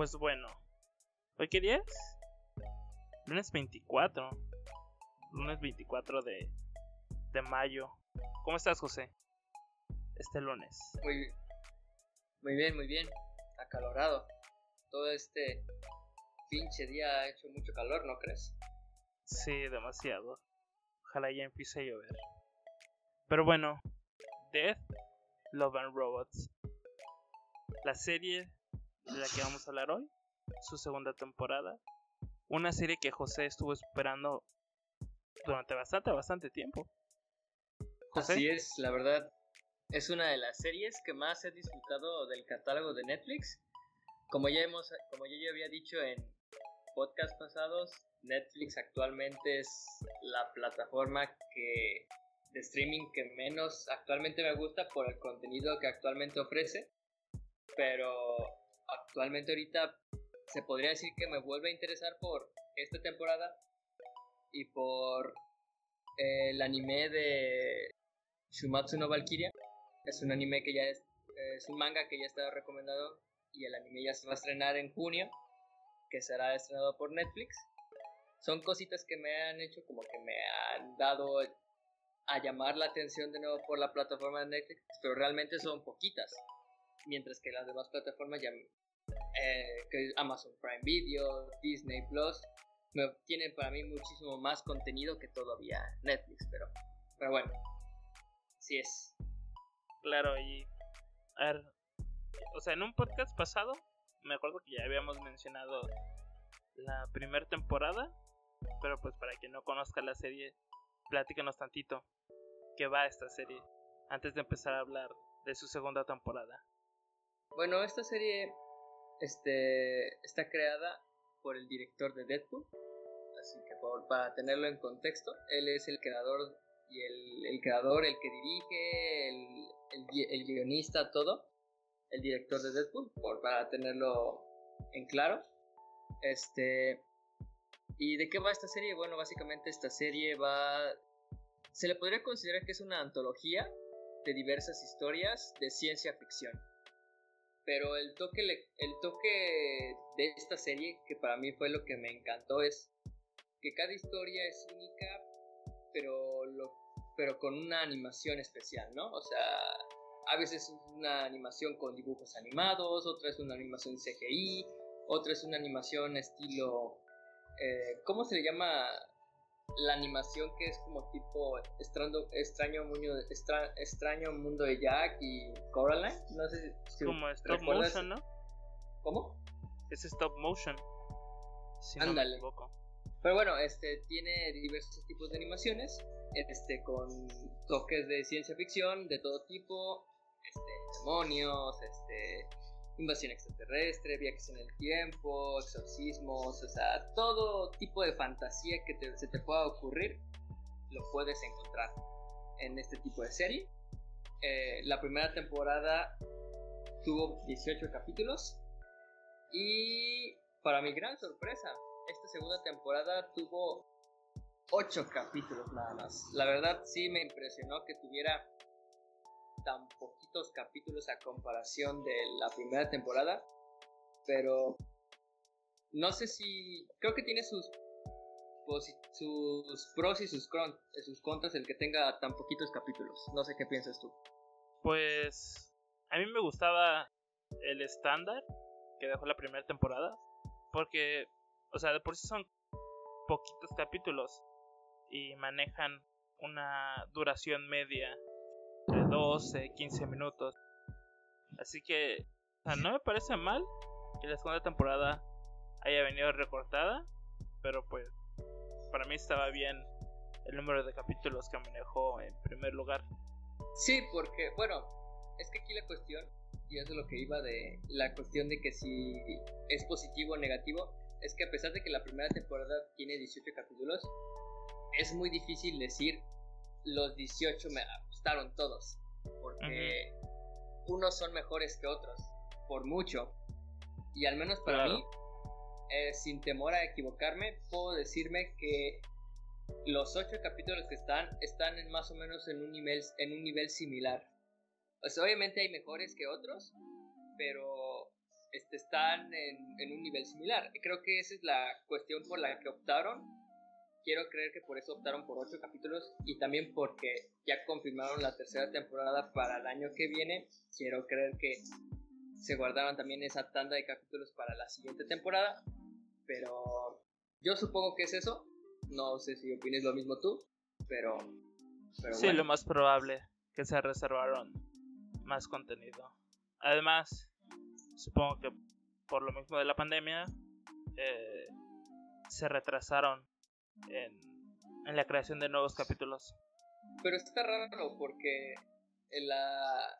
Pues bueno, ¿hoy qué día es? Lunes 24. Lunes 24 de, de mayo. ¿Cómo estás, José? Este lunes. Muy, muy bien, muy bien. Acalorado. Todo este pinche día ha hecho mucho calor, ¿no crees? Sí, demasiado. Ojalá ya empiece a llover. Pero bueno, Death, Love and Robots. La serie de la que vamos a hablar hoy, su segunda temporada. Una serie que José estuvo esperando durante bastante, bastante tiempo. Así es, la verdad. Es una de las series que más he disfrutado del catálogo de Netflix. Como ya hemos, como yo había dicho en podcast pasados, Netflix actualmente es la plataforma que de streaming que menos actualmente me gusta por el contenido que actualmente ofrece. Pero actualmente ahorita se podría decir que me vuelve a interesar por esta temporada y por eh, el anime de Shumatsu no Valkyria. Es un anime que ya es, es un manga que ya está recomendado y el anime ya se va a estrenar en junio, que será estrenado por Netflix. Son cositas que me han hecho como que me han dado a llamar la atención de nuevo por la plataforma de Netflix, pero realmente son poquitas. Mientras que las demás plataformas ya eh, que Amazon Prime Video, Disney Plus, tienen para mí muchísimo más contenido que todavía Netflix, pero, pero bueno, sí es. Claro, y a ver, o sea, en un podcast pasado, me acuerdo que ya habíamos mencionado la primera temporada, pero pues para quien no conozca la serie, platícanos tantito qué va esta serie antes de empezar a hablar de su segunda temporada. Bueno, esta serie este, está creada por el director de Deadpool, así que para tenerlo en contexto, él es el creador y el, el creador, el que dirige, el, el, guionista, todo, el director de Deadpool, por, para tenerlo en claro. Este, ¿Y de qué va esta serie? Bueno, básicamente esta serie va... Se le podría considerar que es una antología de diversas historias de ciencia ficción. Pero el toque, el toque de esta serie, que para mí fue lo que me encantó, es que cada historia es única, pero, lo, pero con una animación especial, ¿no? O sea, a veces es una animación con dibujos animados, otra es una animación CGI, otra es una animación estilo... Eh, ¿Cómo se le llama la animación que es como tipo extraño, extraño, mundo, extraño mundo de Jack y Coraline. No sé si Como stop motion, ¿no? ¿Cómo? Es stop motion. Ándale. Pero bueno, este tiene diversos tipos de animaciones, este con toques de ciencia ficción de todo tipo, este demonios, este invasión extraterrestre, viajes en el tiempo, exorcismos, o sea, todo tipo de fantasía que se te pueda ocurrir, lo puedes encontrar en este tipo de serie. Eh, la primera temporada tuvo 18 capítulos y para mi gran sorpresa, esta segunda temporada tuvo 8 capítulos nada más. La verdad sí me impresionó que tuviera tan poquitos capítulos a comparación de la primera temporada, pero no sé si creo que tiene sus sus pros y sus, sus contras el que tenga tan poquitos capítulos. No sé qué piensas tú. Pues a mí me gustaba el estándar que dejó la primera temporada, porque, o sea, de por sí son poquitos capítulos y manejan una duración media de 12, 15 minutos. Así que, no me parece mal que la segunda temporada haya venido recortada, pero pues para mí estaba bien el número de capítulos que manejó en primer lugar. Sí, porque, bueno, es que aquí la cuestión, y es lo que iba de la cuestión de que si es positivo o negativo, es que a pesar de que la primera temporada tiene 18 capítulos, es muy difícil decir los 18 me gustaron todos, porque unos son mejores que otros, por mucho. Y al menos para mí, eh, sin temor a equivocarme, puedo decirme que los 8 capítulos que están están en más o menos en un nivel, en un nivel similar. Pues obviamente hay mejores que otros, pero este, están en, en, un nivel similar. Creo que esa es la cuestión por la que optaron. Quiero creer que por eso optaron por ocho capítulos y también porque ya confirmaron la tercera temporada para el año que viene. Quiero creer que se guardaron también esa tanda de capítulos para la siguiente temporada. Pero yo supongo que es eso. No sé si opines lo mismo tú, pero... pero sí, lo más probable que se reservaron más contenido. Además, supongo que por lo mismo de la pandemia, eh, se retrasaron en, en, la creación de nuevos capítulos. Pero está raro porque la,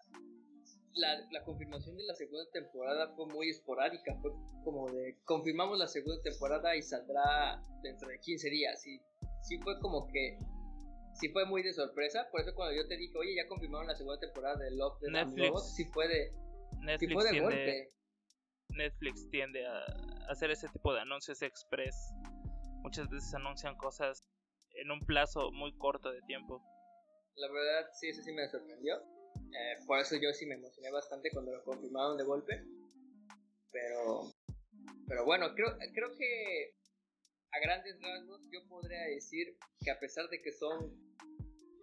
la, la, confirmación de la segunda temporada fue muy esporádica. Fue como de confirmamos la segunda temporada y saldrá dentro de 15 días. Y sí fue como que. Sí fue muy de sorpresa. Por eso cuando yo te dije, oye, ya confirmaron la segunda temporada de Love de Netflix. sí fue de. Netflix fue de tiende, golpe. Netflix tiende a hacer ese tipo de anuncios express. Muchas veces anuncian cosas en un plazo muy corto de tiempo. La verdad, sí, eso sí me sorprendió. Eh, por eso yo sí me emocioné bastante cuando lo confirmaron de golpe. Pero, pero bueno, creo, creo que a grandes rasgos yo podría decir que a pesar de que son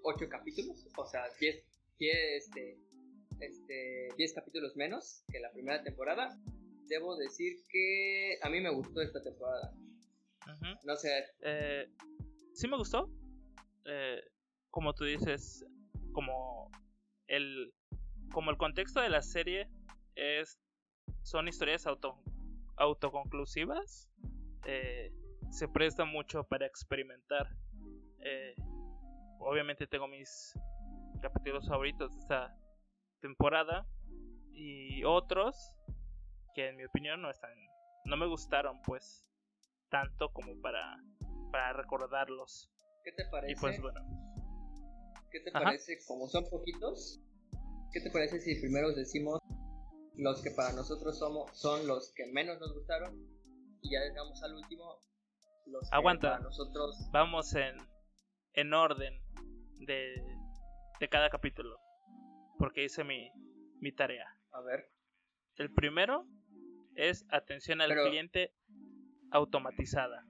8 capítulos, o sea, 10, 10, este, este, 10 capítulos menos que la primera temporada, debo decir que a mí me gustó esta temporada. No sé. Eh, sí me gustó. Eh, como tú dices, como el, como el contexto de la serie es son historias auto, autoconclusivas, eh, se presta mucho para experimentar. Eh, obviamente tengo mis capítulos favoritos de esta temporada y otros que en mi opinión no están, no me gustaron pues tanto como para para recordarlos. ¿Qué te parece? Y pues bueno. ¿Qué te parece? Como son poquitos, ¿qué te parece si primero decimos los que para nosotros somos son los que menos nos gustaron y ya dejamos al último los Aguanta. que para nosotros vamos en en orden de de cada capítulo porque hice mi mi tarea. A ver. El primero es atención al cliente automatizada.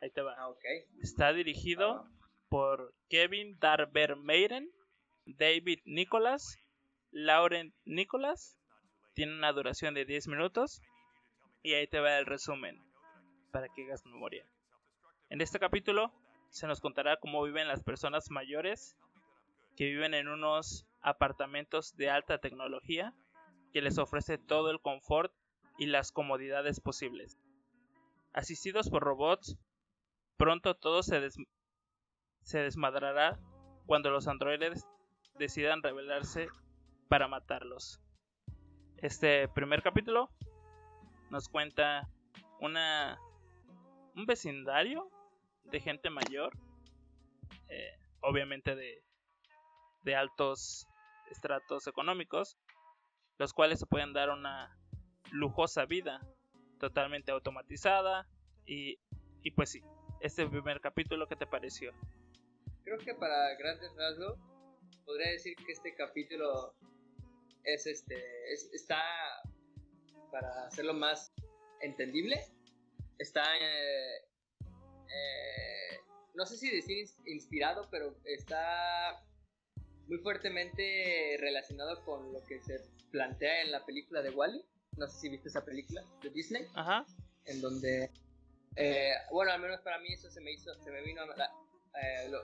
Ahí te va. Ah, okay. Está dirigido ah. por Kevin Darber-Meiren, David Nicholas, Lauren Nicholas. Tiene una duración de 10 minutos. Y ahí te va el resumen para que hagas memoria. En este capítulo se nos contará cómo viven las personas mayores que viven en unos apartamentos de alta tecnología que les ofrece todo el confort y las comodidades posibles. Asistidos por robots, pronto todo se, desmadrará cuando los androides decidan rebelarse para matarlos. Este primer capítulo nos cuenta una un vecindario de gente mayor, eh, obviamente de, de altos estratos económicos, los cuales se pueden dar una lujosa vida totalmente automatizada y, y pues sí, este primer capítulo, ¿qué te pareció? Creo que para grandes rasgos podría decir que este capítulo es este está para hacerlo más entendible está eh, eh, no sé si decir inspirado pero está muy fuertemente relacionado con lo que se plantea en la película de Wally no sé si viste esa película de Disney Ajá. en donde eh, bueno al menos para mí eso se me hizo se me vino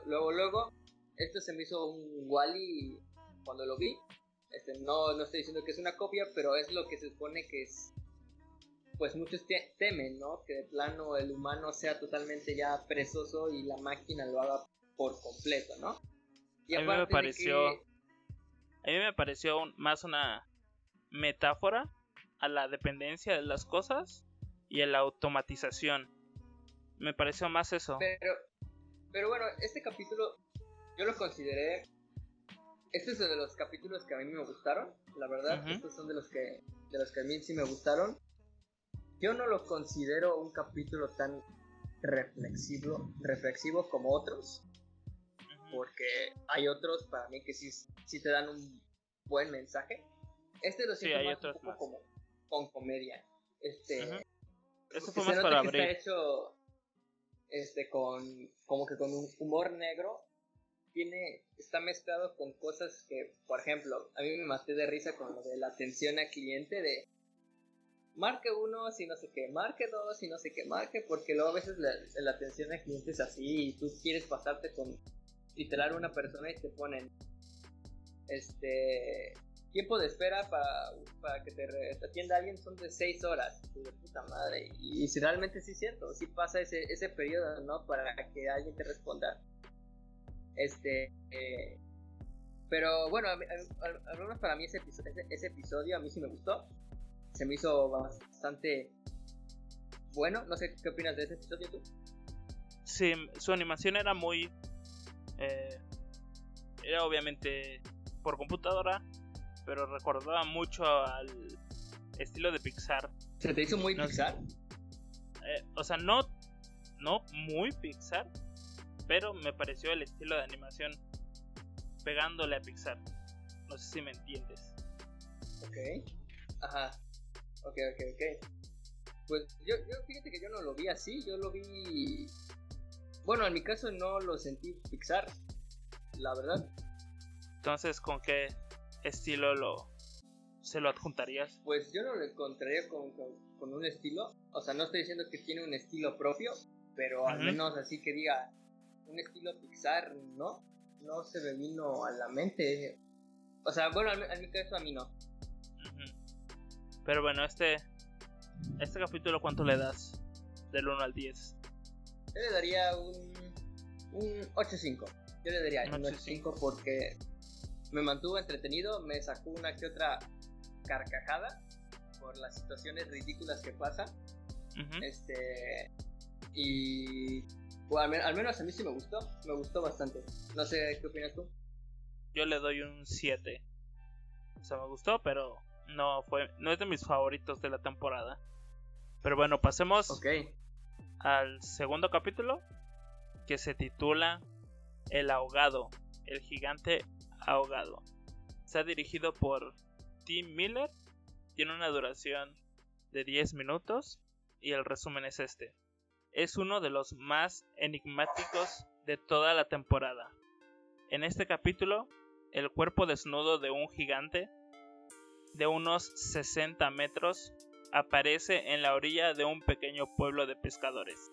luego luego esto se me hizo un Wally cuando lo vi este, no, no estoy diciendo que es una copia, pero es lo que se supone que es. Pues muchos temen, ¿no? Que de plano el humano sea totalmente ya presoso y la máquina lo haga por completo, ¿no? Y a mí me pareció. A mí me pareció más una metáfora a la dependencia de las cosas y a la automatización. Me pareció más eso. Pero, pero bueno, este capítulo yo lo consideré este es de los capítulos que a mí me gustaron, la verdad. Estos son de los que de los que a mí sí me gustaron. Yo no lo considero un capítulo tan reflexivo, reflexivo como otros, porque hay otros para mí que sí, sí te dan un buen mensaje. Este lo siento más, un poco como con comedia. Este. Eso fue más para abrir. Está hecho este, con, como que con un humor negro. Tiene, está mezclado con cosas que, por ejemplo, a mí me maté de risa con lo de la atención al cliente de marque uno si no sé qué, marque dos si no sé qué, marque, porque luego a veces la, la atención al cliente es así y tú quieres pasarte con literal una persona y te ponen este tiempo de espera para, para que te, atienda alguien son de 6 horas. De puta madre. Y, si realmente sí es cierto, sí pasa ese, ese periodo, ¿no? Para que alguien te responda. Este. Eh, pero bueno, al menos para mí ese episodio, ese, episodio a mí sí me gustó. Se me hizo bastante bueno. No sé qué opinas de ese episodio tú. Sí, su animación era muy. Eh, era obviamente por computadora, pero recordaba mucho al estilo de Pixar. ¿Se te hizo muy Pixar? Eh, o sea, no, no muy Pixar, pero me pareció el estilo de animación pegándole a Pixar. No sé si me entiendes. Ok. Ajá. Ok, ok, ok. Pues yo, yo fíjate que yo no lo vi así, yo lo vi... Bueno, en mi caso no lo sentí Pixar, la verdad. Entonces, ¿con qué estilo lo se lo adjuntarías? Pues yo no lo encontraría con, con, un estilo. O sea, no estoy diciendo que tiene un estilo propio, pero al menos así que diga un estilo Pixar, ¿no? No se me vino a la mente. O sea, bueno, en mi caso a mí no. Pero bueno, este este capítulo, ¿cuánto le das? Del 1 al 10. Yo le daría un, un 8.5. Yo le daría un 8.5 porque me mantuvo entretenido, me sacó una que otra carcajada por las situaciones ridículas que pasan. Este. Y. al, menos a mí sí me gustó, me gustó bastante. No sé qué opinas tú. Yo le doy un 7. O sea, me gustó, pero no fue no es de mis favoritos de la temporada. Pero bueno, pasemos al segundo capítulo que se titula El ahogado, el gigante ahogado. Está dirigido por Tim Miller, tiene una duración de 10 minutos y el resumen es este. Es uno de los más enigmáticos de toda la temporada. En este capítulo, el cuerpo desnudo de un gigante de unos 60 metros aparece en la orilla de un pequeño pueblo de pescadores.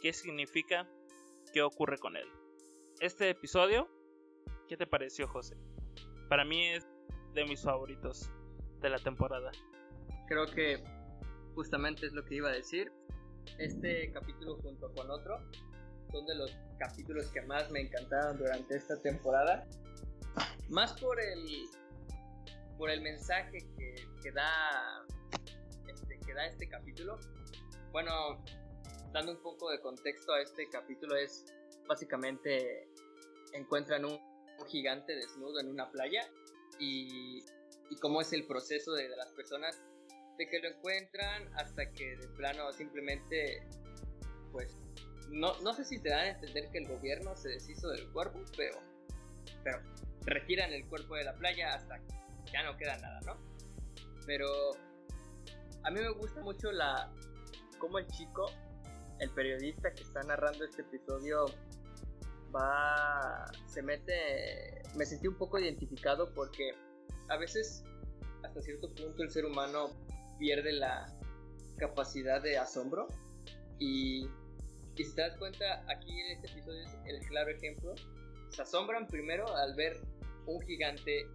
¿Qué significa? ¿Qué ocurre con él? Este episodio ¿Qué te pareció, José? Para mí es de mis favoritos de la temporada. Creo que justamente es lo que iba a decir. Este capítulo junto con otro son de los capítulos que más me encantaron durante esta temporada. Más por el por el mensaje que, que da este, que da este capítulo. Bueno, dando un poco de contexto a este capítulo es básicamente encuentran un gigante desnudo en una playa y, y cómo es el proceso de, las personas de que lo encuentran hasta que de plano simplemente pues no, no sé si te dan a entender que el gobierno se deshizo del cuerpo, pero, pero retiran el cuerpo de la playa hasta que ya no queda nada, ¿no? Pero a mí me gusta mucho la cómo el chico, el periodista que está narrando este episodio, va, se mete, me sentí un poco identificado porque a veces hasta cierto punto el ser humano pierde la capacidad de asombro. Y, y si te das cuenta aquí en este episodio es el claro ejemplo, se asombran primero al ver un gigante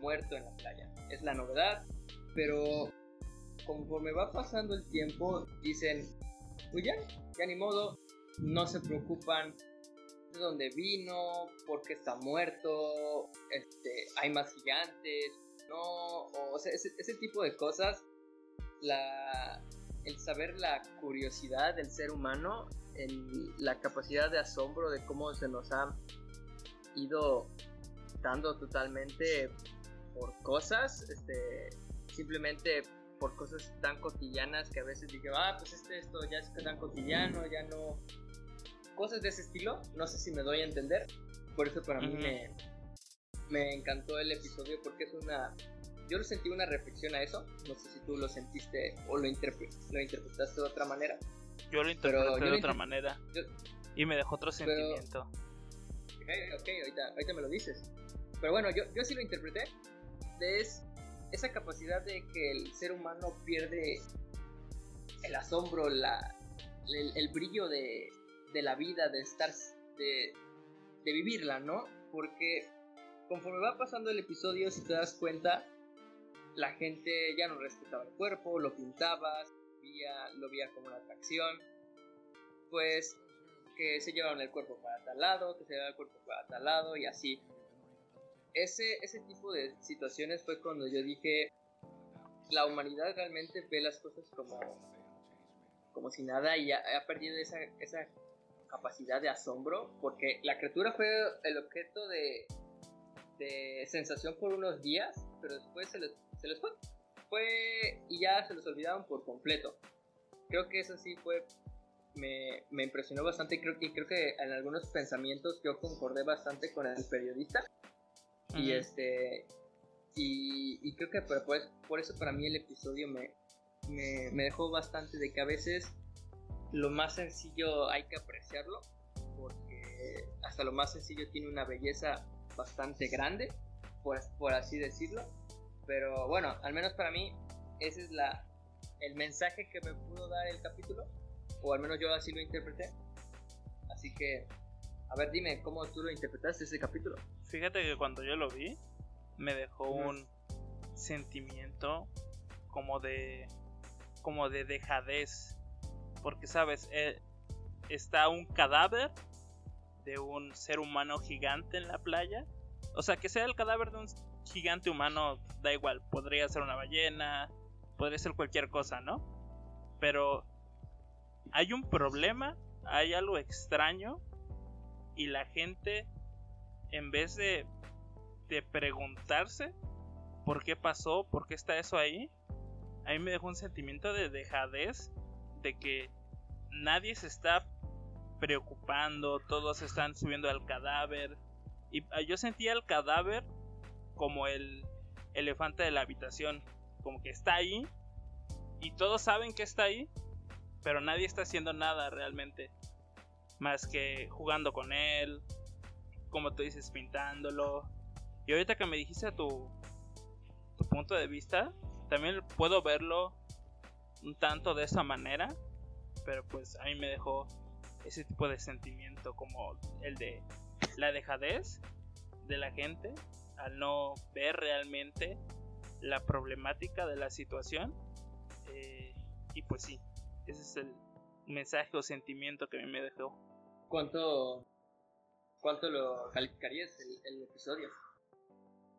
muerto en la playa, es la novedad, pero conforme va pasando el tiempo dicen, pues ya, ya ni modo, no se preocupan de dónde vino, por qué está muerto, este, hay más gigantes, no, o, sea, ese, tipo de cosas, la, el saber la curiosidad del ser humano, la capacidad de asombro de cómo se nos ha ido dando totalmente por cosas, este, simplemente por cosas tan cotidianas que a veces dije, ah, pues este, esto ya es tan cotidiano, ya no, cosas de ese estilo. No sé si me doy a entender. Por eso para mí me, me encantó el episodio porque es una yo lo sentí una reflexión a eso. No sé si tú lo sentiste o lo, lo interpretaste de otra manera. Yo lo interpreté de otra manera. y me dejó otro sentimiento. Ok, ok, ahorita, ahorita, me lo dices. Pero bueno, yo, yo sí lo interpreté. Es esa capacidad de que el ser humano pierde el asombro, la, el, brillo de, de, la vida, de estar, de, de vivirla, ¿no? Porque conforme va pasando el episodio, si te das cuenta, la gente ya no respetaba el cuerpo, lo pintaba, lo veía como una atracción, pues que se llevaron el cuerpo para tal lado, que se llevaron el cuerpo para tal lado y así. Ese, ese tipo de situaciones fue cuando yo dije, la humanidad realmente ve las cosas como, como si nada y ha, perdido esa, esa capacidad de asombro, porque la criatura fue el objeto de, de sensación por unos días, pero después se les, se les fue. Fue y ya se los olvidaron por completo. Creo que eso sí fue me, me, impresionó bastante y creo, que creo que en algunos pensamientos yo concordé bastante con el periodista. Y este y, y, creo que pues, por eso para mí el episodio me, me, me, dejó bastante de que a veces lo más sencillo hay que apreciarlo porque hasta lo más sencillo tiene una belleza bastante grande, por, por así decirlo. Pero bueno, al menos para mí ese es la, el mensaje que me pudo dar el capítulo o al menos yo así lo interpreté. Así que, a ver, dime, ¿cómo tú lo interpretaste ese capítulo? Fíjate que cuando yo lo vi, me dejó un sentimiento como de como de dejadez porque sabes eh, está un cadáver de un ser humano gigante en la playa. O sea que sea el cadáver de un gigante humano da igual podría ser una ballena podría ser cualquier cosa no pero hay un problema, hay algo extraño y la gente en vez de, de preguntarse por qué pasó, por qué está eso ahí, a mí me dejó un sentimiento de dejadez, de que nadie se está preocupando, todos están subiendo al cadáver. Y ah, yo sentía el cadáver como el elefante de la habitación, como que está ahí y todos saben que está ahí, pero nadie está haciendo nada realmente. Más que jugando con él, como tú dices, pintándolo. Y ahorita que me dijiste tu, tu punto de vista, también puedo verlo un tanto de esa manera, pero pues a mí me dejó ese tipo de sentimiento como el de la dejadez de la gente al no ver realmente la problemática de la situación. Eh, y pues sí, ese es el mensaje o sentimiento que a mí me dejó. ¿Cuánto, cuánto lo calificarías el, episodio?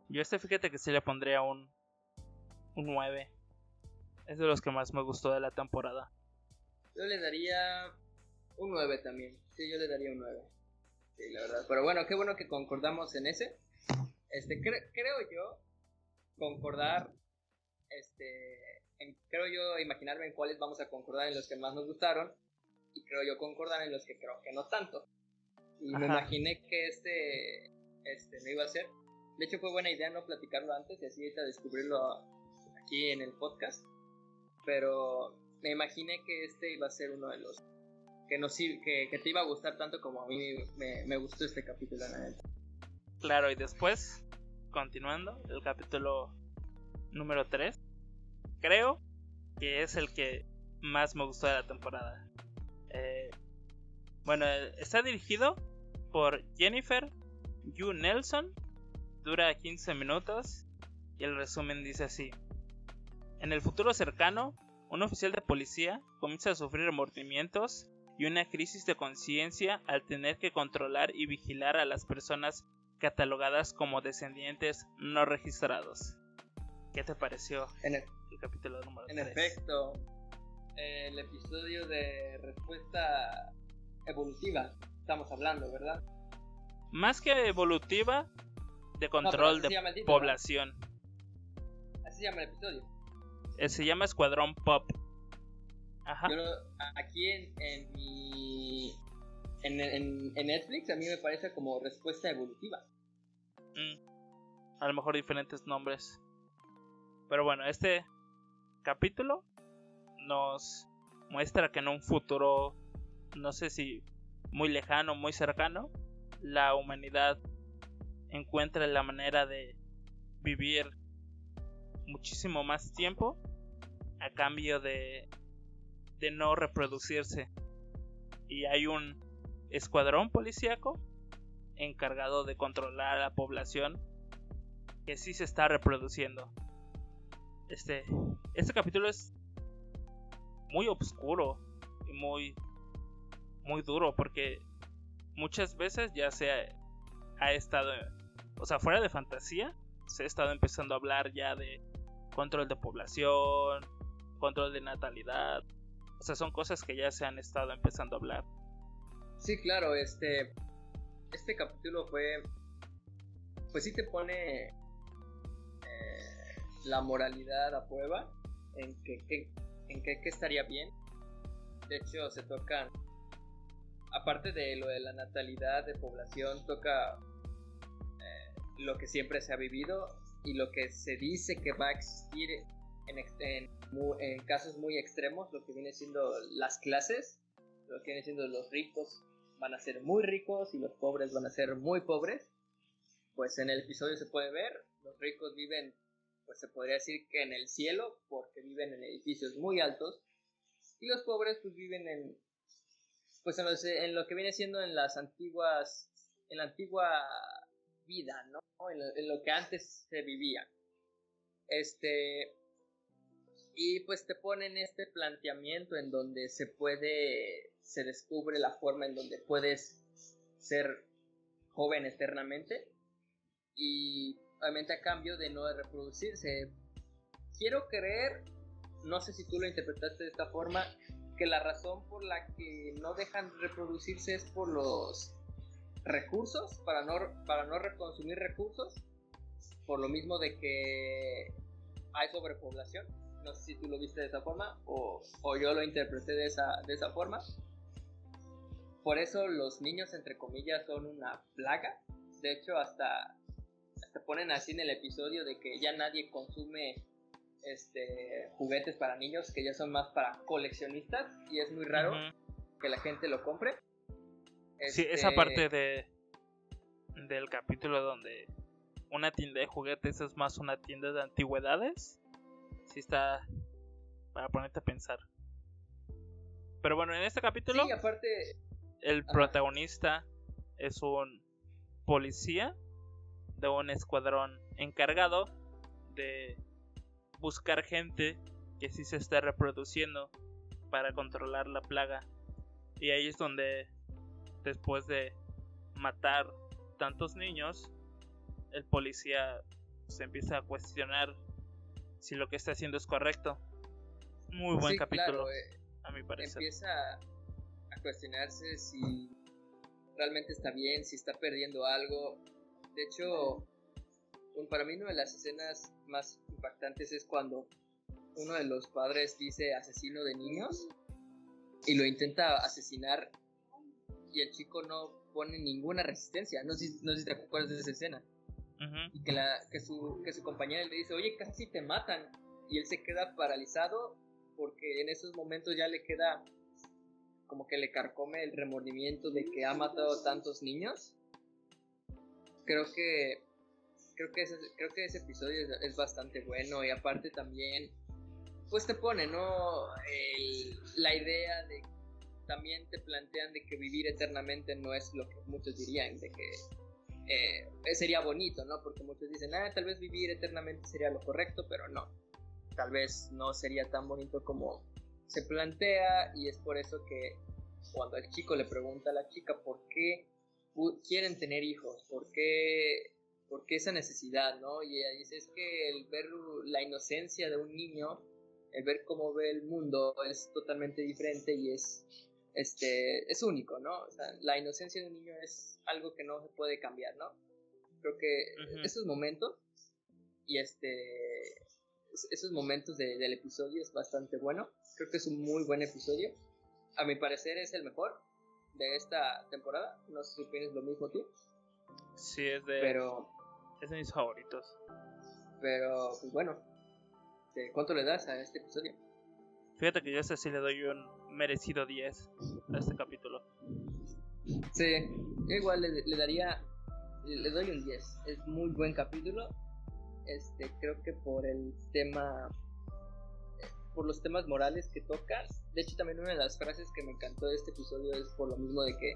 Yo este fíjate que sí le pondría un, un 9. Es de los que más me gustó de la temporada. Yo le daría un 9 también. Sí, yo le daría un 9. Sí, la verdad. Pero bueno, qué bueno que concordamos en ese. Este, creo yo concordar este creo yo imaginarme en cuáles vamos a concordar en los que más nos gustaron y creo yo concordar en los que creo que no tanto. Y me imaginé que este, este no iba a ser. De hecho fue buena idea no platicarlo antes y así ahorita descubrirlo aquí en el podcast. Pero me imaginé que este iba a ser uno de los que, nos, que, que te iba a gustar tanto como a mí me, me gustó este capítulo. Claro, y después, continuando, el capítulo número 3 creo que es el que más me gustó de la temporada. Eh, bueno, está dirigido por Jennifer Yu Nelson, dura 15 minutos y el resumen dice así. En el futuro cercano, un oficial de policía comienza a sufrir remordimientos y una crisis de conciencia al tener que controlar y vigilar a las personas catalogadas como descendientes no registrados. ¿Qué te pareció? En el, capítulo número En efecto, el episodio de respuesta evolutiva, estamos hablando, ¿verdad? Más que evolutiva, de control de población. Así se llama el episodio. Eh, se llama Escuadrón Pop. Ajá. aquí en, en mi. En, en, Netflix a mí me parece como respuesta evolutiva. Mm. A lo mejor diferentes nombres. Pero bueno, este capítulo nos muestra que en un futuro, no sé si muy lejano, muy cercano, la humanidad encuentra la manera de vivir muchísimo más tiempo a cambio de, de no reproducirse. Y hay un escuadrón policíaco encargado de controlar a la población que sí se está reproduciendo. Este, este capítulo es muy oscuro y muy, muy duro porque muchas veces ya se ha, estado, o sea, fuera de fantasía, se ha estado empezando a hablar ya de control de población, control de natalidad. O sea, son cosas que ya se han estado empezando a hablar. Sí, claro, este este capítulo fue pues sí te pone la moralidad a prueba, en que, en que, estaría bien. De hecho, se tocan, aparte de lo de la natalidad de población, toca eh, lo que siempre se ha vivido y lo que se dice que va a existir en, en, en, casos muy extremos, lo que viene siendo las clases, lo que viene siendo los ricos van a ser muy ricos y los pobres van a ser muy pobres. Pues en el episodio se puede ver, los ricos viven pues se podría decir que en el cielo, porque viven en edificios muy altos, y los pobres pues viven en, pues en, lo que viene siendo en las antiguas, en la antigua vida, ¿no? En lo, que antes se vivía. Este, y pues te ponen este planteamiento en donde se puede, se descubre la forma en donde puedes ser joven eternamente y obviamente a cambio de no reproducirse. Quiero creer, no sé si tú lo interpretaste de esta forma, que la razón por la que no dejan reproducirse es por los recursos, para no, para no reconsumir recursos, por lo mismo de que hay sobrepoblación. No sé si tú lo viste de esa forma o, o yo lo interpreté de esa, de esa forma. Por eso los niños, entre comillas, son una plaga. De hecho, hasta te ponen así en el episodio de que ya nadie consume este juguetes para niños que ya son más para coleccionistas y es muy raro que la gente lo compre. Sí, esa este, parte de del capítulo donde una tienda de juguetes es más una tienda de antigüedades. Sí está para ponerte a pensar. Pero bueno, en este capítulo sí, aparte el protagonista es un policía de un escuadrón encargado de buscar gente que sí se está reproduciendo para controlar la plaga. Y ahí es donde, después de matar tantos niños, el policía se empieza a cuestionar si lo que está haciendo es correcto. Muy buen capítulo, eh, a mi parecer. Empieza a cuestionarse si realmente está bien, si está perdiendo algo, de hecho, para mí una de las escenas más impactantes es cuando uno de los padres dice asesino de niños y lo intenta asesinar y el chico no pone ninguna resistencia. No sé, no sé si te acuerdas de esa escena. Y que, la, que, su, que su compañera le dice, oye, casi te matan. Y él se queda paralizado porque en esos momentos ya le queda como que le carcome el remordimiento de que ha matado tantos niños creo que creo que ese, creo que ese episodio es, bastante bueno y aparte también pues te pone no la idea de también te plantean de que vivir eternamente no es lo que muchos dirían de que eh, sería bonito no porque muchos dicen ah tal vez vivir eternamente sería lo correcto pero no tal vez no sería tan bonito como se plantea y es por eso que cuando el chico le pregunta a la chica por qué quieren tener hijos? ¿Por qué, ¿Por qué esa necesidad? ¿no? Y ella dice, es que el ver la inocencia de un niño, el ver cómo ve el mundo es totalmente diferente y es, este, es único, ¿no? O sea, la inocencia de un niño es algo que no se puede cambiar, ¿no? Creo que esos momentos y este esos momentos del episodio es bastante bueno. Creo que es un muy buen episodio. A mi parecer es el mejor de esta temporada. No sé si opinas lo mismo tú. Sí, es de. Pero. Es de mis favoritos. Pero, pues bueno. ¿Cuánto le das a este episodio? Fíjate que yo sé sí le doy un merecido 10 a este capítulo. Sí, igual le, daría, le, doy un 10. Es muy buen capítulo. Este, creo que por el tema, por los temas morales que toca. De hecho, también una de las frases que me encantó de este episodio es por lo mismo de que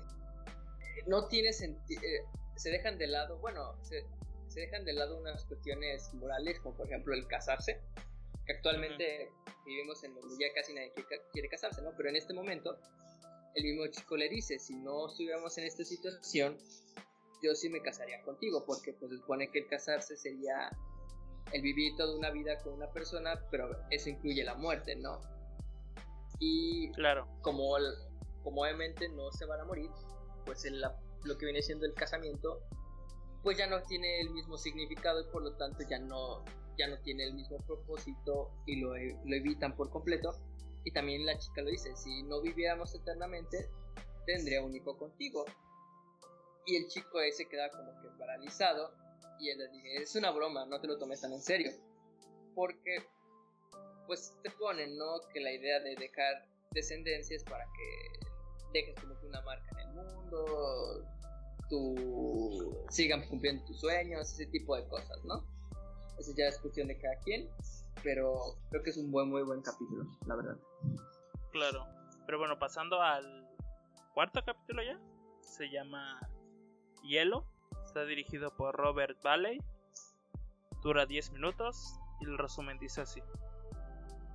no tiene sentido, eh, se dejan de lado, bueno, se, dejan de lado unas cuestiones morales, como por ejemplo el casarse, que actualmente vivimos en donde ya casi nadie quiere casarse, ¿no? Pero en este momento, el mismo chico le dice, si no estuviéramos en esta situación, yo sí me casaría contigo, porque pues supone que el casarse sería el vivir toda una vida con una persona, pero eso incluye la muerte, ¿no? Y claro. como, como obviamente no se van a morir, pues lo que viene siendo el casamiento, pues ya no tiene el mismo significado y por lo tanto ya no, ya no tiene el mismo propósito y lo, lo evitan por completo. Y también la chica lo dice, si no viviéramos eternamente, tendría un hijo contigo. Y el chico ese queda como que paralizado y él le dice, es una broma, no te lo tomes tan en serio. Porque pues te ponen, ¿no? Que la idea de dejar descendencia es para que dejes como que una marca en el mundo, tú sigan cumpliendo tus sueños, ese tipo de cosas, ¿no? Eso ya es cuestión de cada quien, pero creo que es un buen, muy buen capítulo, la verdad. Claro, pero bueno, pasando al cuarto capítulo ya, se llama Hielo, está dirigido por Robert Valley, dura 10 minutos y el resumen dice así.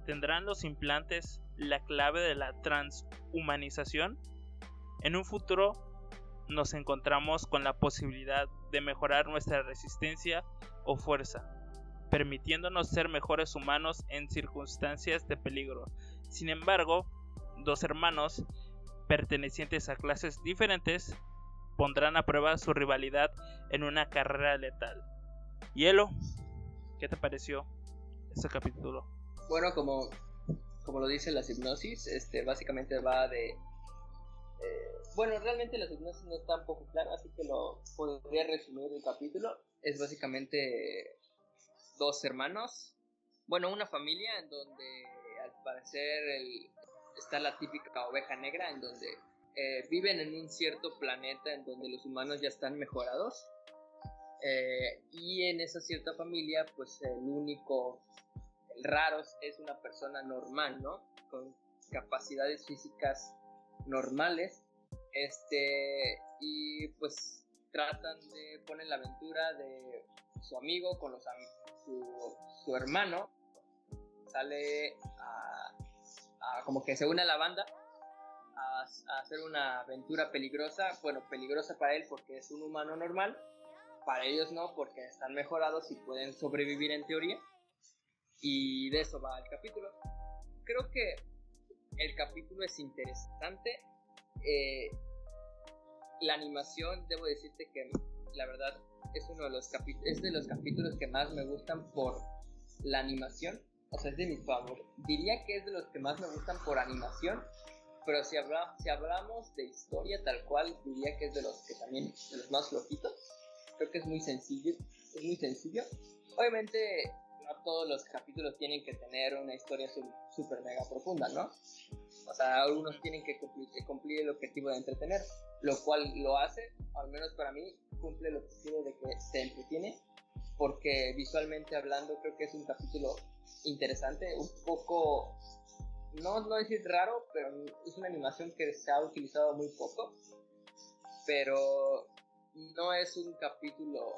¿Tendrán los implantes la clave de la transhumanización? En un futuro nos encontramos con la posibilidad de mejorar nuestra resistencia o fuerza, permitiéndonos ser mejores humanos en circunstancias de peligro. Sin embargo, dos hermanos pertenecientes a clases diferentes pondrán a prueba su rivalidad en una carrera letal. Hielo, ¿qué te pareció este capítulo? Bueno, como, como lo dice la hipnosis, este básicamente va de eh, bueno, realmente la hipnosis no está un poco clara, así que lo podría resumir el capítulo. Es básicamente dos hermanos, bueno, una familia en donde al parecer está la típica oveja negra, en donde eh, viven en un cierto planeta en donde los humanos ya están mejorados. Eh, y en esa cierta familia, pues el único raros es una persona normal, ¿no? Con capacidades físicas normales. Este, y pues tratan de poner la aventura de su amigo con los su, hermano. Sale a, como que se une a la banda a, a, hacer una aventura peligrosa. Bueno, peligrosa para él porque es un humano normal. Para ellos no, porque están mejorados y pueden sobrevivir en teoría. Y de eso va el capítulo. Creo que el capítulo es interesante. Eh, la animación, debo decirte que la verdad es uno de los, es de los capítulos que más me gustan por la animación. O sea, es de mis favoritos. Diría que es de los que más me gustan por animación. Pero si, habla, si hablamos de historia tal cual, diría que es de los que también, de los más flojitos. Creo que es muy sencillo. Es muy sencillo. Obviamente no todos los capítulos tienen que tener una historia súper mega profunda, ¿no? O sea, algunos tienen que cumplir, el objetivo de entretener, lo cual lo hace, al menos para mí, cumple el objetivo de que se entretiene, porque visualmente hablando creo que es un capítulo interesante, un poco, no, no decir raro, pero es una animación que se ha utilizado muy poco, pero no es un capítulo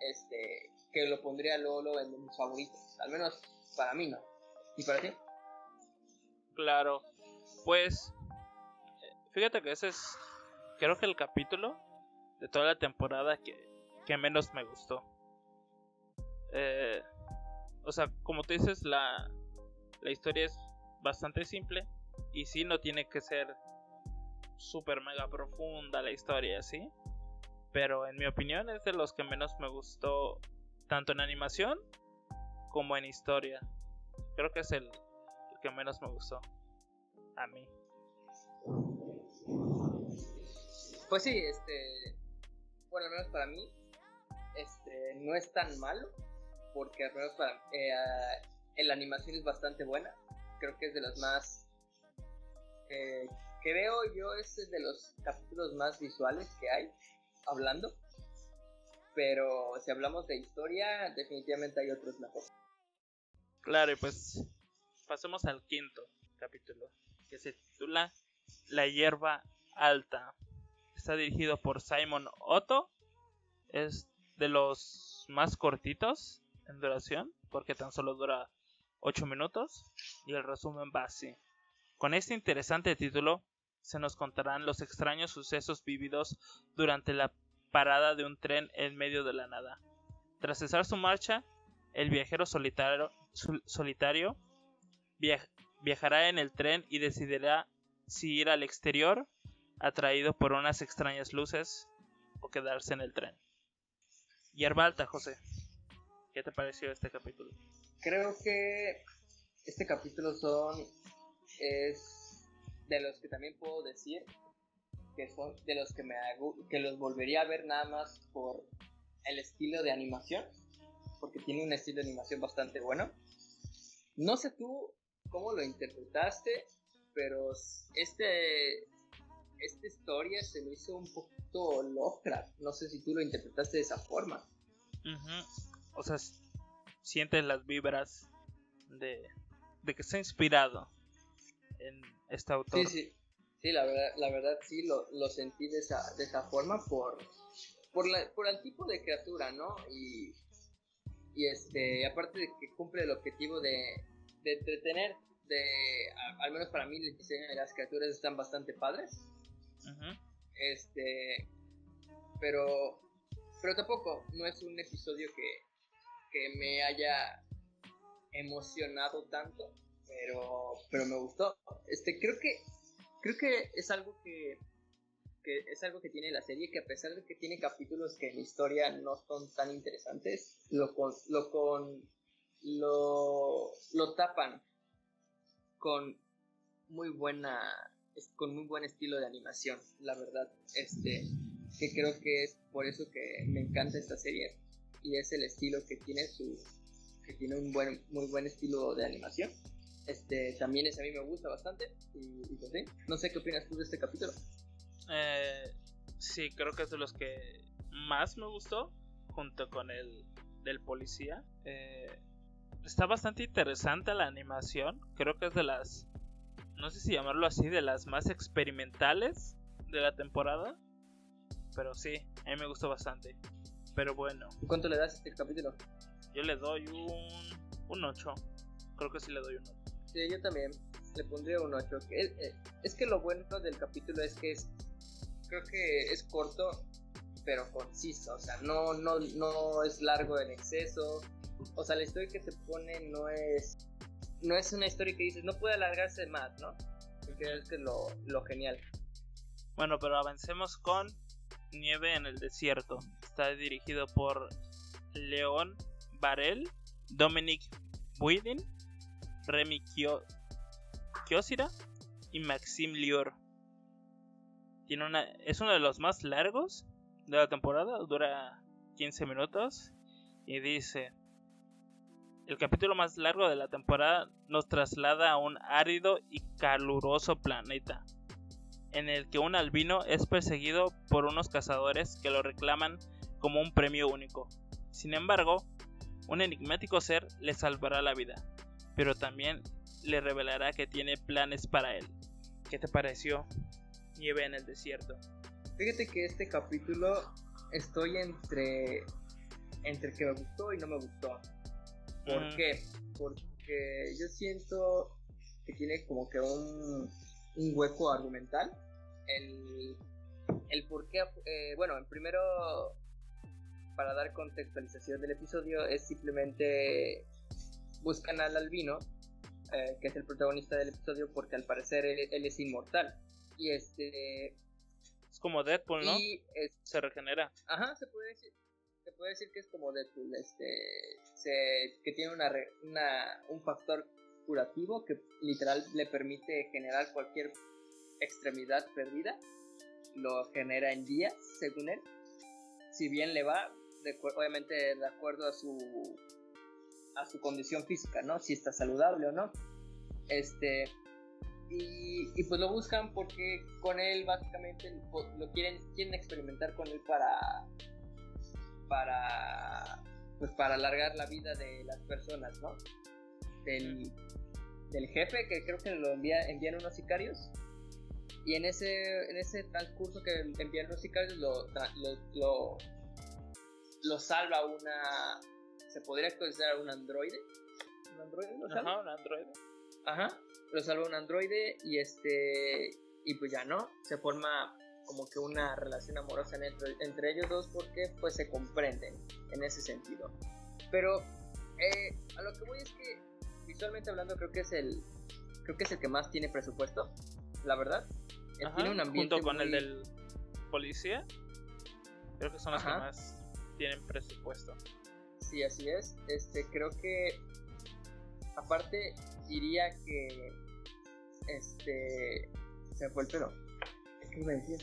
este que lo pondría luego, en mis favoritos. Al menos para mí no. ¿Y para ti? Claro. Pues, fíjate que ese es, creo que el capítulo de toda la temporada que, que menos me gustó. Eh, o sea, como tú dices, la, la historia es bastante simple. Y sí, no tiene que ser super mega profunda la historia, ¿sí? Pero en mi opinión es de los que menos me gustó tanto en animación como en historia. Creo que es el, que menos me gustó a mí. Pues sí, este, bueno, al menos para mí, este, no es tan malo, porque al menos para, eh, la animación es bastante buena. Creo que es de las más... Eh, creo yo es de los capítulos más visuales que hay, hablando. Pero si hablamos de historia, definitivamente hay otros mejores. Claro, y pues pasemos al quinto capítulo, que se titula La hierba alta. Está dirigido por Simon Otto. Es de los más cortitos en duración, porque tan solo dura 8 minutos. Y el resumen va así. Con este interesante título se nos contarán los extraños sucesos vividos durante la parada de un tren en medio de la nada. Tras cesar su marcha, el viajero solitario, solitario viajará en el tren y decidirá si ir al exterior, atraído por unas extrañas luces, o quedarse en el tren. Hierba alta, José. ¿Qué te pareció este capítulo? Creo que este capítulo son es de los que también puedo decir que son de los que me que los volvería a ver nada más por el estilo de animación porque tiene un estilo de animación bastante bueno no sé tú cómo lo interpretaste pero este esta historia se me hizo un poquito Lovecraft no sé si tú lo interpretaste de esa forma. O sea sientes las vibras de, de que está inspirado en este autor. Sí sí. Sí, la verdad, la verdad sí lo, lo sentí de esa, de esa forma por, por, la, por el tipo de criatura, ¿no? Y, y este, aparte de que cumple el objetivo de, de entretener, de, al menos para mí el diseño de las criaturas están bastante padres. Este, pero, pero tampoco no es un episodio que, que me haya emocionado tanto, pero, pero me gustó. Este, creo que creo que es algo que, es algo que tiene la serie, que a pesar de que tiene capítulos que en la historia no son tan interesantes, lo con, lo con lo, lo tapan con muy buena con muy buen estilo de animación, la verdad, este que creo que es por eso que me encanta esta serie y es el estilo que tiene su que tiene un buen muy buen estilo de animación este, también ese a mí me gusta bastante. Y, pues sí, no sé qué opinas tú de este capítulo. Eh, sí, creo que es de los que más me gustó, junto con el del policía. Eh, está bastante interesante la animación. Creo que es de las, no sé si llamarlo así, de las más experimentales de la temporada. Pero sí, a mí me gustó bastante. Pero bueno. ¿Cuánto le das a este capítulo? Yo le doy un, un 8. Creo que sí le doy un 8. Sí, yo también le pondría un 8. Eh, es que lo bueno del capítulo es que es. Creo que es corto, pero conciso. O sea, no, no, no es largo en exceso. O sea, la historia que se pone no es. No es una historia que dices, no puede alargarse más, ¿no? Porque es que lo, lo genial. Bueno, pero avancemos con Nieve en el Desierto. Está dirigido por León Varel, Dominic Buidin Remy Kiosira y Maxime Lior. Tiene una, es uno de los más largos de la temporada, dura 15 minutos y dice, el capítulo más largo de la temporada nos traslada a un árido y caluroso planeta, en el que un albino es perseguido por unos cazadores que lo reclaman como un premio único. Sin embargo, un enigmático ser le salvará la vida, pero también le revelará que tiene planes para él. ¿Qué te pareció? Nieve en el desierto. Fíjate que este capítulo estoy entre entre que me gustó y no me gustó. ¿Por mm. qué? Porque yo siento que tiene como que un, un hueco argumental. El, el por qué, eh, bueno, en primero, para dar contextualización del episodio, es simplemente buscan al albino, eh, que es el protagonista del episodio, porque al parecer él, es inmortal. Y este. Como Deadpool, ¿no? Y se regenera. Ajá, se puede decir. Se puede decir que es como Deadpool, este, que tiene una, una, un factor curativo que literal le permite generar cualquier extremidad perdida. Lo genera en días, según él. Si bien le va, obviamente de acuerdo a su a su condición física, ¿no? Si está saludable o no. Este, y, pues lo buscan porque con él básicamente lo quieren, quieren experimentar con él para, para, pues para alargar la vida de las personas, ¿no? Del, del jefe, que creo que lo envía, envían unos sicarios. Y en ese, en ese transcurso que envían los sicarios lo, lo, lo, salva una... ¿Se podría considerar un androide? ¿Un androide? ¿Lo salva? Ajá, un androide. Ajá, lo salva un androide y este... Y pues ya no, se forma como que una relación amorosa entre, entre ellos dos porque pues se comprenden en ese sentido. Pero eh, a lo que voy es que visualmente hablando creo que es el creo que es el que más tiene presupuesto, la verdad. tiene un ambiente junto con el del policía. Creo que son los que más tienen presupuesto. Sí, así es. Este, creo que aparte diría que este se fue el pelo. ¿Qué iba a decir?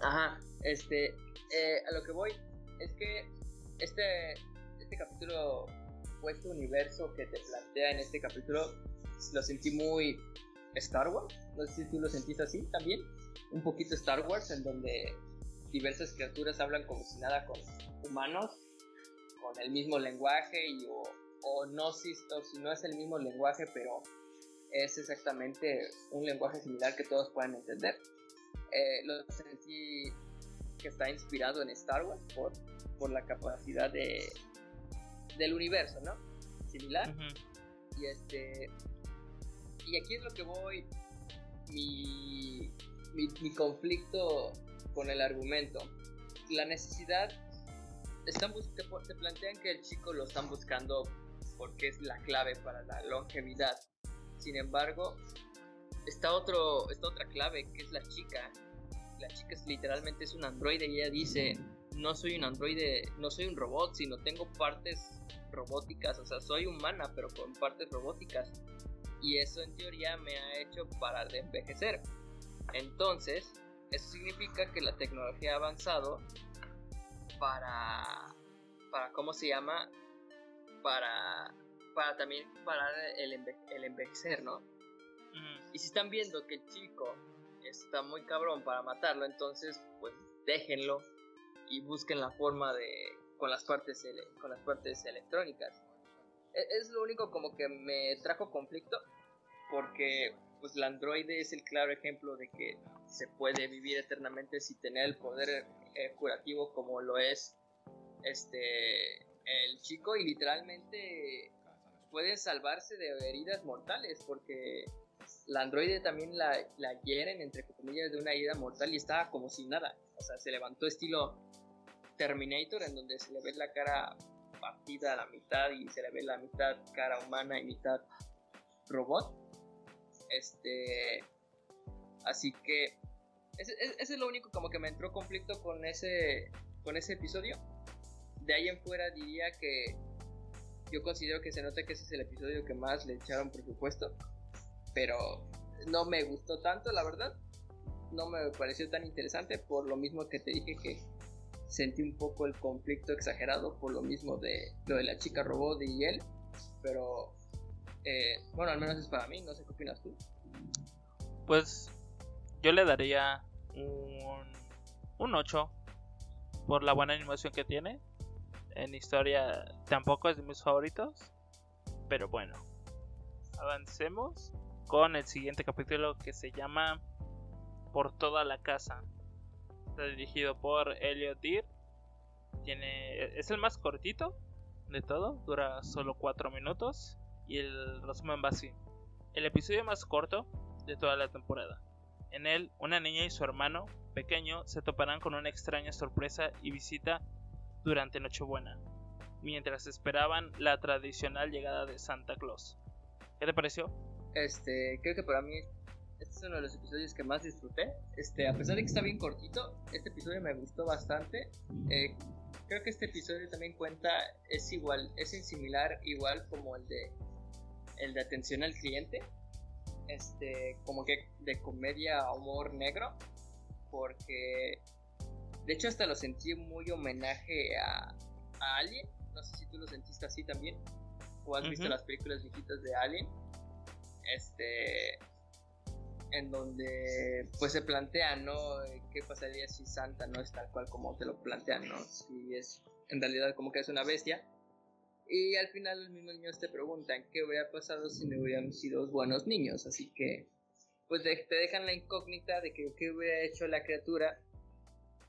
Ajá, este, eh, a lo que voy es que este este capítulo o este universo que te plantea en este capítulo lo sentí muy Star Wars. No sé si tú lo sentiste así también. Un poquito Star Wars, en donde diversas criaturas hablan como si nada con humanos, con el mismo lenguaje, y, o, no si, si no es el mismo lenguaje, pero es exactamente un lenguaje similar que todos pueden entender. Eh, lo sentí que está inspirado en Star Wars por, por la capacidad de, del universo, ¿no? Similar. Y este. Y aquí es lo que voy. Mi, mi, conflicto con el argumento. La necesidad. Están te, te plantean que el chico lo están buscando porque es la clave para la longevidad. Sin embargo, está, otro, está otra clave que es la chica. La chica es, literalmente es un androide y ella dice, no soy un androide, no soy un robot, sino tengo partes robóticas, o sea, soy humana, pero con partes robóticas. Y eso en teoría me ha hecho parar de envejecer. Entonces, eso significa que la tecnología ha avanzado para, para ¿cómo se llama? Para, para también parar el, el envejecer, ¿no? Y si están viendo que el chico está muy cabrón para matarlo, entonces, pues déjenlo y busquen la forma de con las partes con las partes electrónicas. E, es lo único como que me trajo conflicto porque pues el androide es el claro ejemplo de que se puede vivir eternamente sin tener el poder eh, curativo como lo es este el chico y literalmente puede salvarse de heridas mortales porque la androide también la, la hieren entre comillas de una herida mortal y estaba como sin nada o sea se levantó estilo Terminator, en donde se le ve la cara partida a la mitad y se le ve la mitad cara humana y mitad robot. Este. Así que. Ese, es lo único como que me entró conflicto con ese. con ese episodio. De ahí en fuera diría que. Yo considero que se nota que ese es el episodio que más le echaron presupuesto. Pero no me gustó tanto, la verdad. No me pareció tan interesante. Por lo mismo que te dije que sentí un poco el conflicto exagerado por lo mismo de lo de la chica robot y él, pero eh, bueno, al menos es para mí, no sé qué opinas tú. Pues yo le daría un, un 8 por la buena animación que tiene. En historia tampoco es de mis favoritos, pero bueno, avancemos con el siguiente capítulo que se llama Por toda la casa dirigido por Elliot Deer. Tiene, es el más cortito de todo, dura solo 4 minutos y el resumen va así. El episodio más corto de toda la temporada. En él, una niña y su hermano pequeño se toparán con una extraña sorpresa y visita durante Nochebuena, mientras esperaban la tradicional llegada de Santa Claus. ¿Qué te pareció? Este, creo que para mí este es uno de los episodios que más disfruté. Este, a pesar de que está bien cortito, este episodio me gustó bastante. Eh, creo que este episodio también cuenta, es igual, es similar, igual como el de el de atención al cliente. Este, como que de comedia humor negro. Porque de hecho hasta lo sentí muy homenaje a, a Alien. No sé si tú lo sentiste así también. o has visto las películas viejitas de Alien, este, en donde pues se plantea, ¿no? ¿Qué pasaría si Santa no es tal cual como te lo plantean, ¿no? Si es en realidad como que es una bestia. Y al final los mismos niños te preguntan qué hubiera pasado si no hubieran sido buenos niños. Así que pues te dejan la incógnita de que qué hubiera hecho la criatura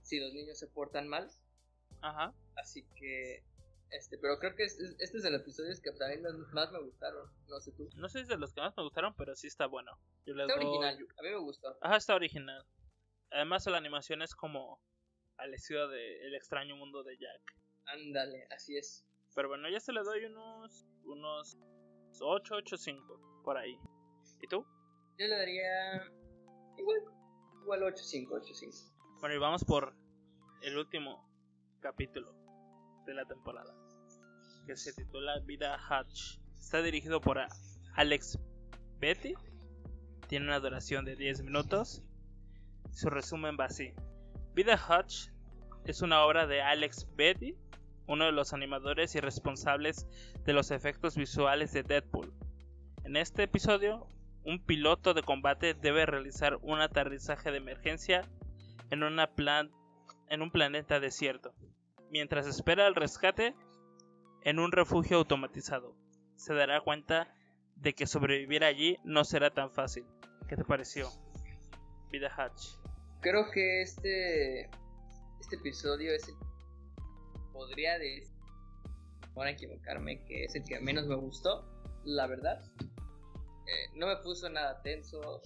si los niños se portan mal. Ajá. Así que este, pero creo que este, este es de los episodios que también más me gustaron. No sé tú. No sé si es de los que más me gustaron, pero sí está bueno. está original, a mí me gustó. Ajá, está original. Además, la animación es como al estilo de El extraño mundo de Jack. Ándale, así es. Pero bueno, ya se le doy unos unos 8, 8, 5 por ahí. ¿Y tú? Yo le daría igual, igual 8, 5, 8, 5. Bueno, y vamos por el último capítulo de la temporada, que se titula Vida Hatch. Está dirigido por Alex Betty, tiene una duración de 10 minutos. Su resumen va así. Vida Hatch es una obra de Alex Betty, uno de los animadores y responsables de los efectos visuales de Deadpool. En este episodio, un piloto de combate debe realizar un aterrizaje de emergencia en, una en un planeta desierto mientras espera el rescate en un refugio automatizado. Se dará cuenta de que sobrevivir allí no será tan fácil. ¿Qué te pareció? Vida Hatch. Creo que este este episodio es el podría decir a equivocarme que es el que menos me gustó, la verdad. Eh, no me puso nada tenso,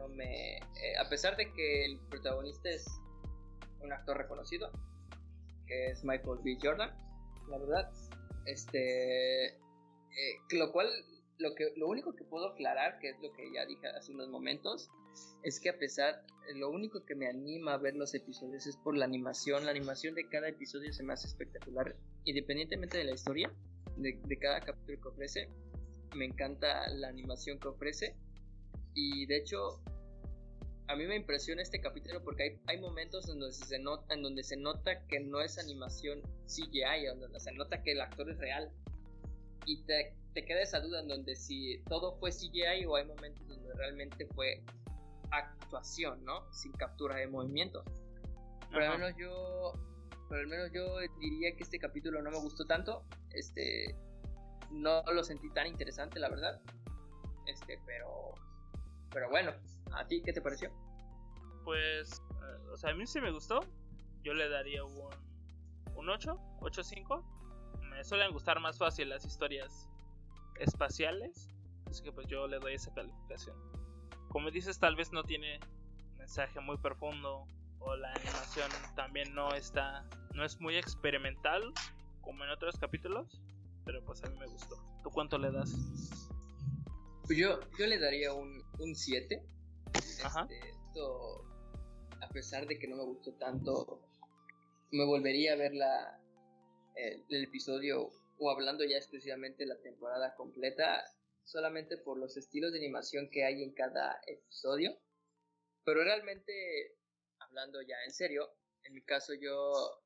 no me eh, a pesar de que el protagonista es un actor reconocido, que es Michael B. Jordan, la verdad. Este, eh, lo cual, lo, que, lo único que puedo aclarar, que es lo que ya dije hace unos momentos, es que a pesar, lo único que me anima a ver los episodios es por la animación. La animación de cada episodio se me hace espectacular, independientemente de la historia, de, de cada capítulo que ofrece. Me encanta la animación que ofrece. Y de hecho, a mí me impresiona este capítulo porque hay, hay momentos en donde, se nota, en donde se nota que no es animación CGI, en donde se nota que el actor es real. Y te, te queda esa duda en donde si todo fue CGI o hay momentos donde realmente fue actuación, ¿no? Sin captura de movimiento. Pero al menos yo. Pero al menos yo diría que este capítulo no me gustó tanto. Este. No lo sentí tan interesante, la verdad. Este, pero. Pero bueno, ¿A ti qué te pareció? Pues, eh, o sea, a mí sí me gustó. Yo le daría un, un 8, 8-5. Me suelen gustar más fácil las historias espaciales. Así que pues yo le doy esa calificación. Como dices, tal vez no tiene mensaje muy profundo. O la animación también no está. No es muy experimental. Como en otros capítulos. Pero pues a mí me gustó. ¿Tú cuánto le das? Pues yo, yo le daría un 7. Este, esto, a pesar de que no me gustó tanto, me volvería a ver la, el, episodio o hablando ya exclusivamente la temporada completa, solamente por los estilos de animación que hay en cada episodio. Pero realmente, hablando ya en serio, en mi caso yo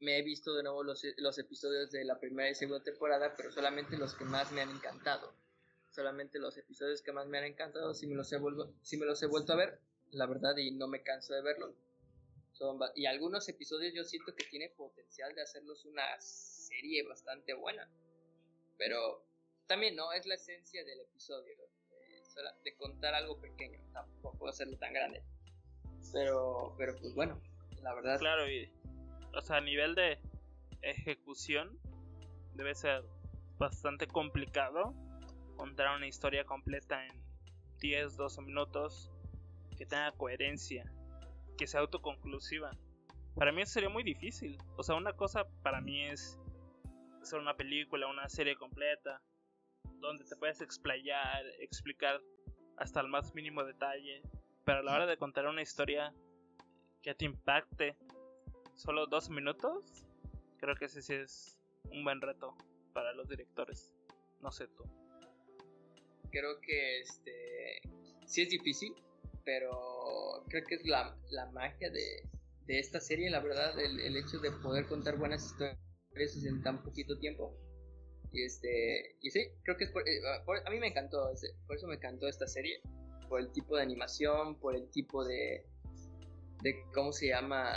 me he visto de nuevo los, los episodios de la primera y segunda temporada, pero solamente los que más me han encantado solamente los episodios que más me han encantado, si me los he, si me los he vuelto a ver, la verdad, y no me canso de verlos. y algunos episodios yo siento que tiene potencial de hacerlos una serie bastante buena. Pero también no es la esencia del episodio, de, contar algo pequeño, tampoco hacerlo tan grande. Pero, pero pues bueno, la verdad. Claro, y, o sea, a nivel de ejecución debe ser bastante complicado contar una historia completa en 10, 12 minutos que tenga coherencia, que sea autoconclusiva. Para mí sería muy difícil. O sea, una cosa para mí es hacer una película, una serie completa, donde te puedes explayar, explicar hasta el más mínimo detalle. Pero a la hora de contar una historia que te impacte solo dos minutos, creo que ese sí es un buen reto para los directores. No sé tú creo que este sí es difícil, pero creo que es la, la magia de, de, esta serie, la verdad, el, el, hecho de poder contar buenas historias en tan poquito tiempo. Y este, y sí, creo que es por, eh, a mí me encantó, por eso me encantó esta serie, por el tipo de animación, por el tipo de, de cómo se llama,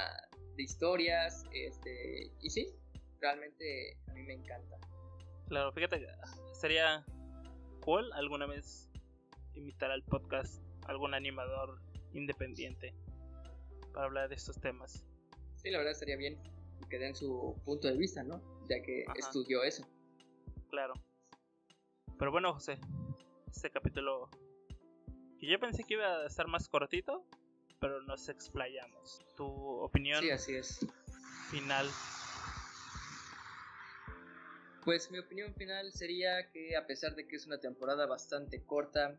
de historias, este, y sí, realmente a mí me encanta. Claro, fíjate, sería cool alguna vez invitar al podcast algún animador independiente para hablar de estos temas. Sí, la verdad estaría bien que den su punto de vista, ¿no? Ya que estudió eso. Claro. Pero bueno, José, este capítulo que yo pensé que iba a estar más cortito, pero nos explayamos. Tu opinión sí, así es. final. Pues mi opinión final sería que a pesar de que es una temporada bastante corta,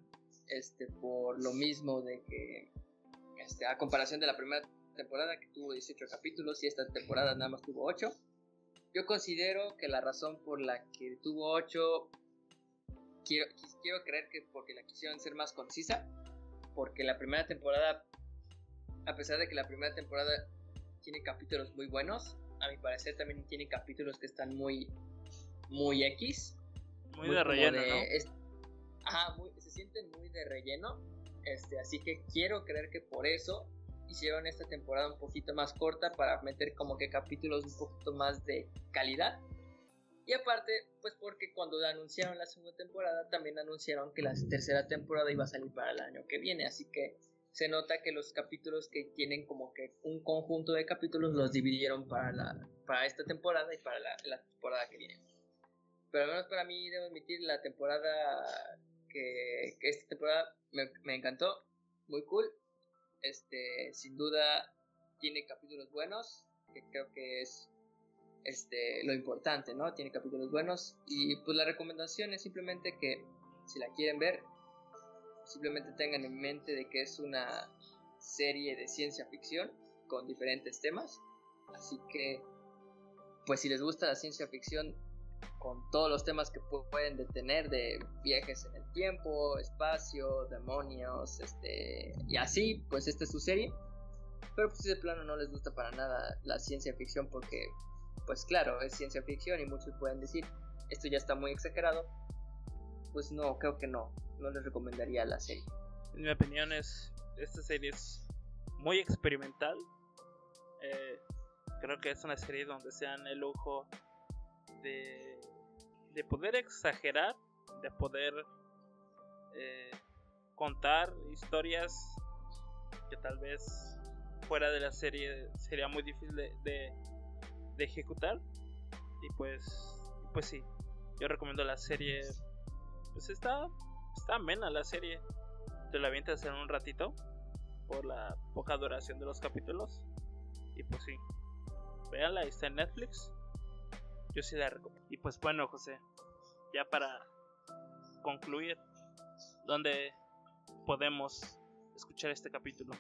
este por lo mismo de que este, a comparación de la primera temporada que tuvo 18 capítulos y esta temporada nada más tuvo 8. Yo considero que la razón por la que tuvo 8, quiero, quiero creer que porque la quisieron ser más concisa, porque la primera temporada, a pesar de que la primera temporada tiene capítulos muy buenos, a mi parecer también tiene capítulos que están muy, muy X. Muy, de relleno, ¿no? ajá, se sienten muy de relleno. Este, así que quiero creer que por eso hicieron esta temporada un poquito más corta para meter como que capítulos un poquito más de calidad. Y aparte, pues porque cuando anunciaron la segunda temporada, también anunciaron que la tercera temporada iba a salir para el año que viene. Así que se nota que los capítulos que tienen como que un conjunto de capítulos los dividieron para, la, para esta temporada y para la, temporada que viene. Pero al menos para mí, debo admitir, la temporada que, esta temporada me, me encantó, muy cool. Este, sin duda tiene capítulos buenos, que creo que es este, lo importante, ¿no? Tiene capítulos buenos y pues la recomendación es simplemente que si la quieren ver, simplemente tengan en mente de que es una serie de ciencia ficción con diferentes temas, así que pues si les gusta la ciencia ficción con todos los temas que pueden detener de viajes en el tiempo, espacio, demonios, este y así, pues esta es su serie. Pero pues de plano no les gusta para nada la ciencia ficción porque pues claro, es ciencia ficción y muchos pueden decir, esto ya está muy exagerado. Pues no, creo que no, no les recomendaría la serie. En mi opinión es esta serie es muy experimental. Eh, creo que es una serie donde se dan el lujo de de poder exagerar, de poder eh, contar historias que tal vez fuera de la serie sería muy difícil de, ejecutar. Y pues, pues sí, yo recomiendo la serie. Pues está, está amena la serie. Te la avientas en un ratito por la poca duración de los capítulos. Y pues sí, véanla, está en Netflix. Yo sí la recomiendo. Y pues bueno, José, ya para concluir, ¿dónde podemos escuchar este capítulo?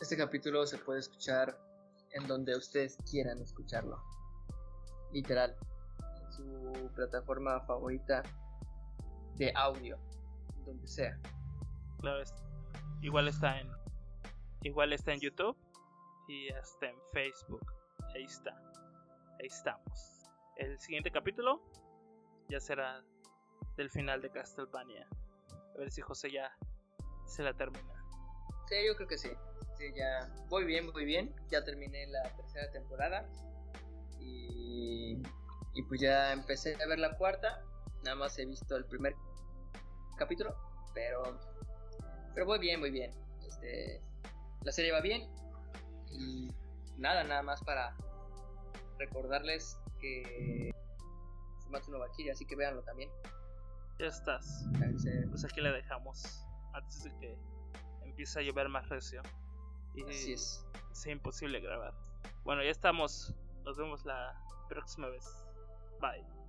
Este capítulo se puede escuchar en donde ustedes quieran escucharlo. Literal, en su plataforma favorita de audio, donde sea. Claro, igual está en igual está en YouTube y hasta en Facebook. Ahí está. Ahí estamos el siguiente capítulo ya será del final de Castlevania. A ver si José ya se la termina. Sí, yo creo que sí. Sí, ya voy bien, muy bien. Ya terminé la tercera temporada. Y, y pues ya empecé a ver la cuarta. Nada más he visto el primer capítulo. Pero, pero voy bien, muy bien. Este, la serie va bien. Y nada, nada más para recordarles que se una vaquilla, así que véanlo también. Ya estás. Pues aquí le dejamos antes de que empiece a llover más recio. Y Así es. Sea imposible grabar. Bueno, ya estamos. Nos vemos la próxima vez. Bye.